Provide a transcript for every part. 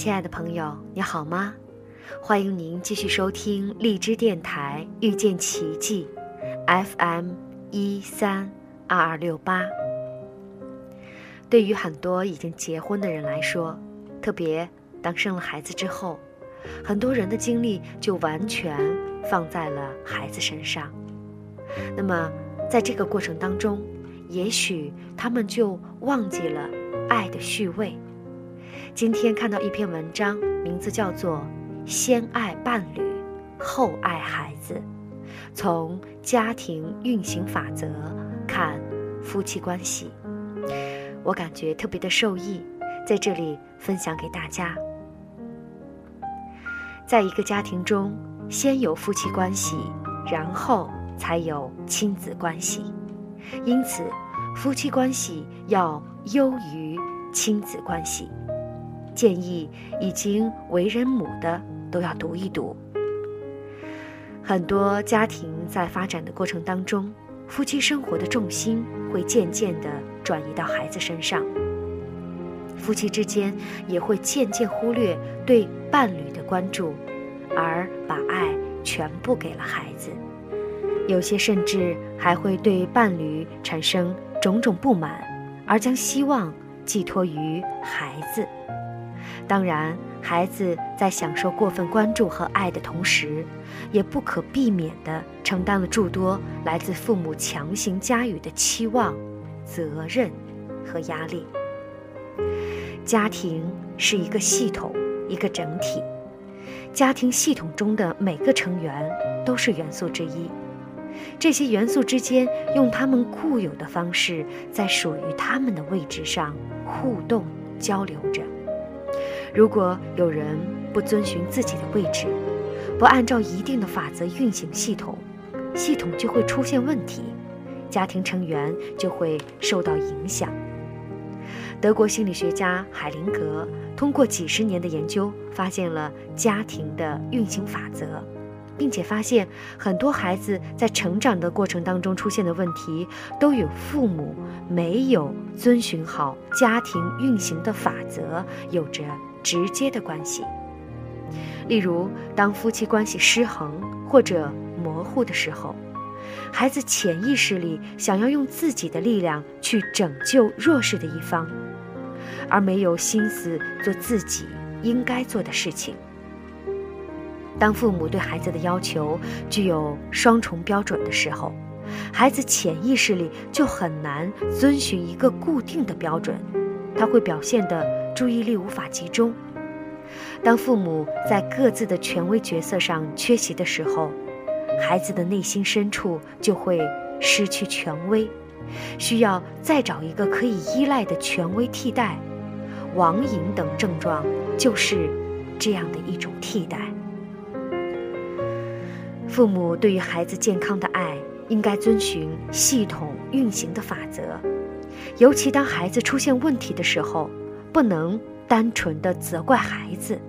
亲爱的朋友，你好吗？欢迎您继续收听荔枝电台遇见奇迹，FM 一三二二六八。对于很多已经结婚的人来说，特别当生了孩子之后，很多人的精力就完全放在了孩子身上。那么，在这个过程当中，也许他们就忘记了爱的序位。今天看到一篇文章，名字叫做《先爱伴侣，后爱孩子》，从家庭运行法则看夫妻关系，我感觉特别的受益，在这里分享给大家。在一个家庭中，先有夫妻关系，然后才有亲子关系，因此，夫妻关系要优于亲子关系。建议已经为人母的都要读一读。很多家庭在发展的过程当中，夫妻生活的重心会渐渐地转移到孩子身上，夫妻之间也会渐渐忽略对伴侣的关注，而把爱全部给了孩子。有些甚至还会对伴侣产生种种不满，而将希望寄托于孩子。当然，孩子在享受过分关注和爱的同时，也不可避免地承担了诸多来自父母强行加予的期望、责任和压力。家庭是一个系统，一个整体。家庭系统中的每个成员都是元素之一，这些元素之间用他们固有的方式，在属于他们的位置上互动交流着。如果有人不遵循自己的位置，不按照一定的法则运行系统，系统就会出现问题，家庭成员就会受到影响。德国心理学家海灵格通过几十年的研究，发现了家庭的运行法则，并且发现很多孩子在成长的过程当中出现的问题，都与父母没有遵循好家庭运行的法则有着。直接的关系，例如，当夫妻关系失衡或者模糊的时候，孩子潜意识里想要用自己的力量去拯救弱势的一方，而没有心思做自己应该做的事情。当父母对孩子的要求具有双重标准的时候，孩子潜意识里就很难遵循一个固定的标准，他会表现的。注意力无法集中。当父母在各自的权威角色上缺席的时候，孩子的内心深处就会失去权威，需要再找一个可以依赖的权威替代。网瘾等症状就是这样的一种替代。父母对于孩子健康的爱，应该遵循系统运行的法则，尤其当孩子出现问题的时候。不能单纯的责怪孩子，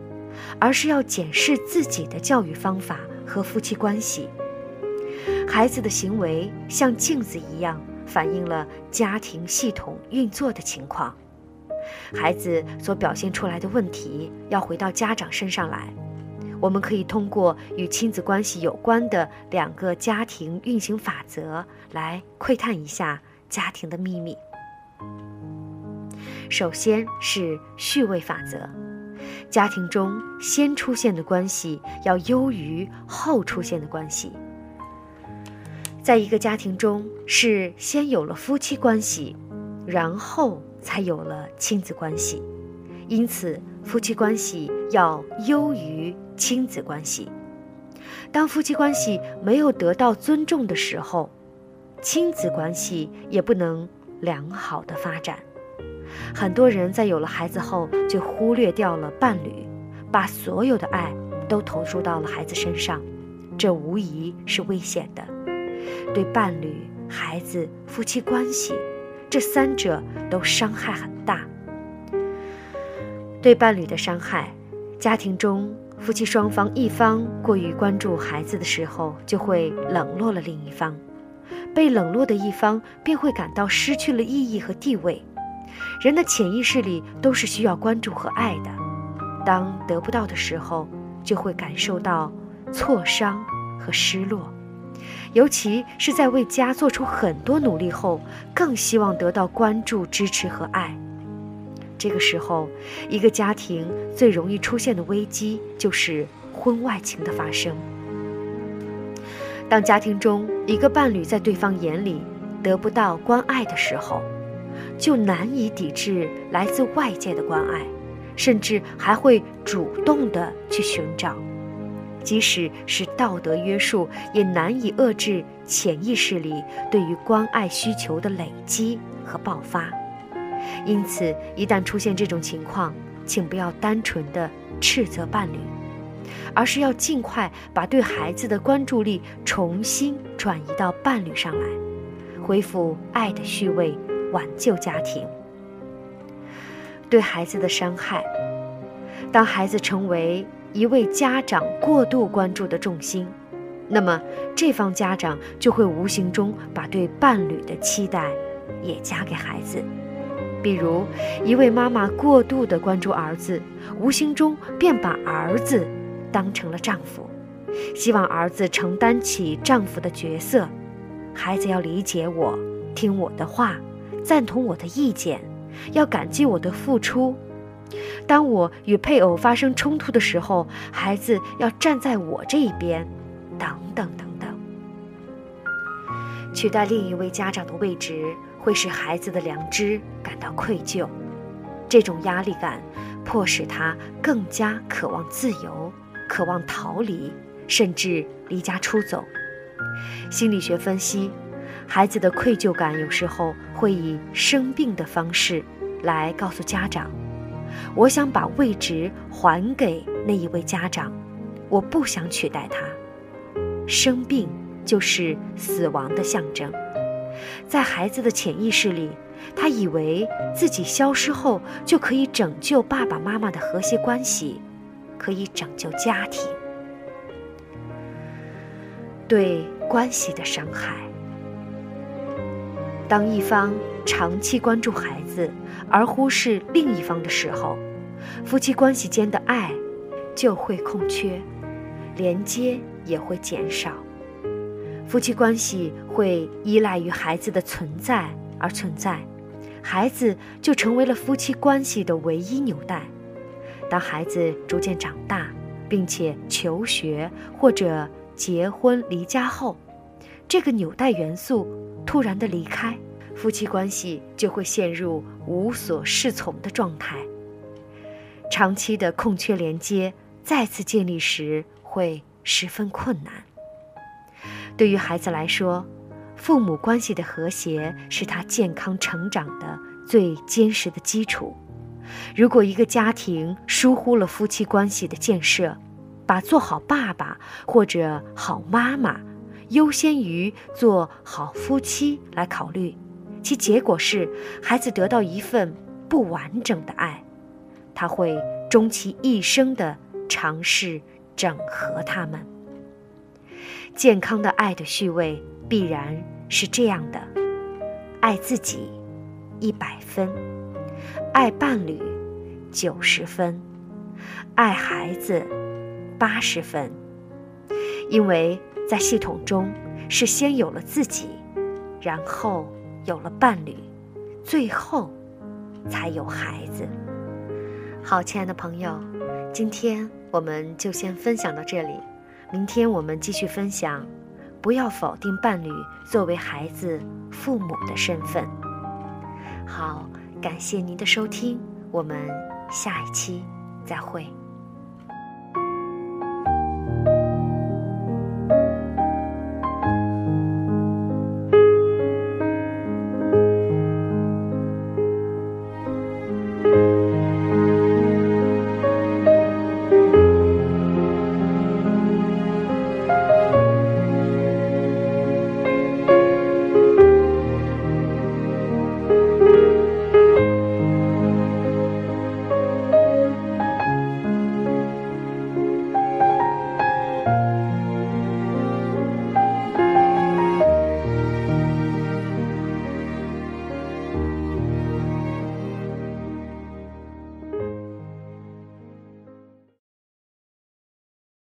而是要检视自己的教育方法和夫妻关系。孩子的行为像镜子一样，反映了家庭系统运作的情况。孩子所表现出来的问题，要回到家长身上来。我们可以通过与亲子关系有关的两个家庭运行法则，来窥探一下家庭的秘密。首先是序位法则，家庭中先出现的关系要优于后出现的关系。在一个家庭中，是先有了夫妻关系，然后才有了亲子关系，因此夫妻关系要优于亲子关系。当夫妻关系没有得到尊重的时候，亲子关系也不能良好的发展。很多人在有了孩子后，就忽略掉了伴侣，把所有的爱都投入到了孩子身上，这无疑是危险的，对伴侣、孩子、夫妻关系这三者都伤害很大。对伴侣的伤害，家庭中夫妻双方一方过于关注孩子的时候，就会冷落了另一方，被冷落的一方便会感到失去了意义和地位。人的潜意识里都是需要关注和爱的，当得不到的时候，就会感受到挫伤和失落，尤其是在为家做出很多努力后，更希望得到关注、支持和爱。这个时候，一个家庭最容易出现的危机就是婚外情的发生。当家庭中一个伴侣在对方眼里得不到关爱的时候，就难以抵制来自外界的关爱，甚至还会主动的去寻找。即使是道德约束，也难以遏制潜意识里对于关爱需求的累积和爆发。因此，一旦出现这种情况，请不要单纯的斥责伴侣，而是要尽快把对孩子的关注力重新转移到伴侣上来，恢复爱的序位，挽救家庭。对孩子的伤害，当孩子成为一位家长过度关注的重心，那么这方家长就会无形中把对伴侣的期待也加给孩子。比如，一位妈妈过度的关注儿子，无形中便把儿子当成了丈夫，希望儿子承担起丈夫的角色。孩子要理解我，听我的话，赞同我的意见，要感激我的付出。当我与配偶发生冲突的时候，孩子要站在我这一边，等等等等。取代另一位家长的位置。会使孩子的良知感到愧疚，这种压力感迫使他更加渴望自由，渴望逃离，甚至离家出走。心理学分析，孩子的愧疚感有时候会以生病的方式来告诉家长：“我想把位置还给那一位家长，我不想取代他。”生病就是死亡的象征。在孩子的潜意识里，他以为自己消失后就可以拯救爸爸妈妈的和谐关系，可以拯救家庭。对关系的伤害，当一方长期关注孩子而忽视另一方的时候，夫妻关系间的爱就会空缺，连接也会减少。夫妻关系会依赖于孩子的存在而存在，孩子就成为了夫妻关系的唯一纽带。当孩子逐渐长大，并且求学或者结婚离家后，这个纽带元素突然的离开，夫妻关系就会陷入无所适从的状态。长期的空缺连接再次建立时会十分困难。对于孩子来说，父母关系的和谐是他健康成长的最坚实的基础。如果一个家庭疏忽了夫妻关系的建设，把做好爸爸或者好妈妈优先于做好夫妻来考虑，其结果是孩子得到一份不完整的爱，他会终其一生的尝试整合他们。健康的爱的序位必然是这样的：爱自己一百分，爱伴侣九十分，爱孩子八十分。因为在系统中是先有了自己，然后有了伴侣，最后才有孩子。好，亲爱的朋友，今天我们就先分享到这里。明天我们继续分享，不要否定伴侣作为孩子父母的身份。好，感谢您的收听，我们下一期再会。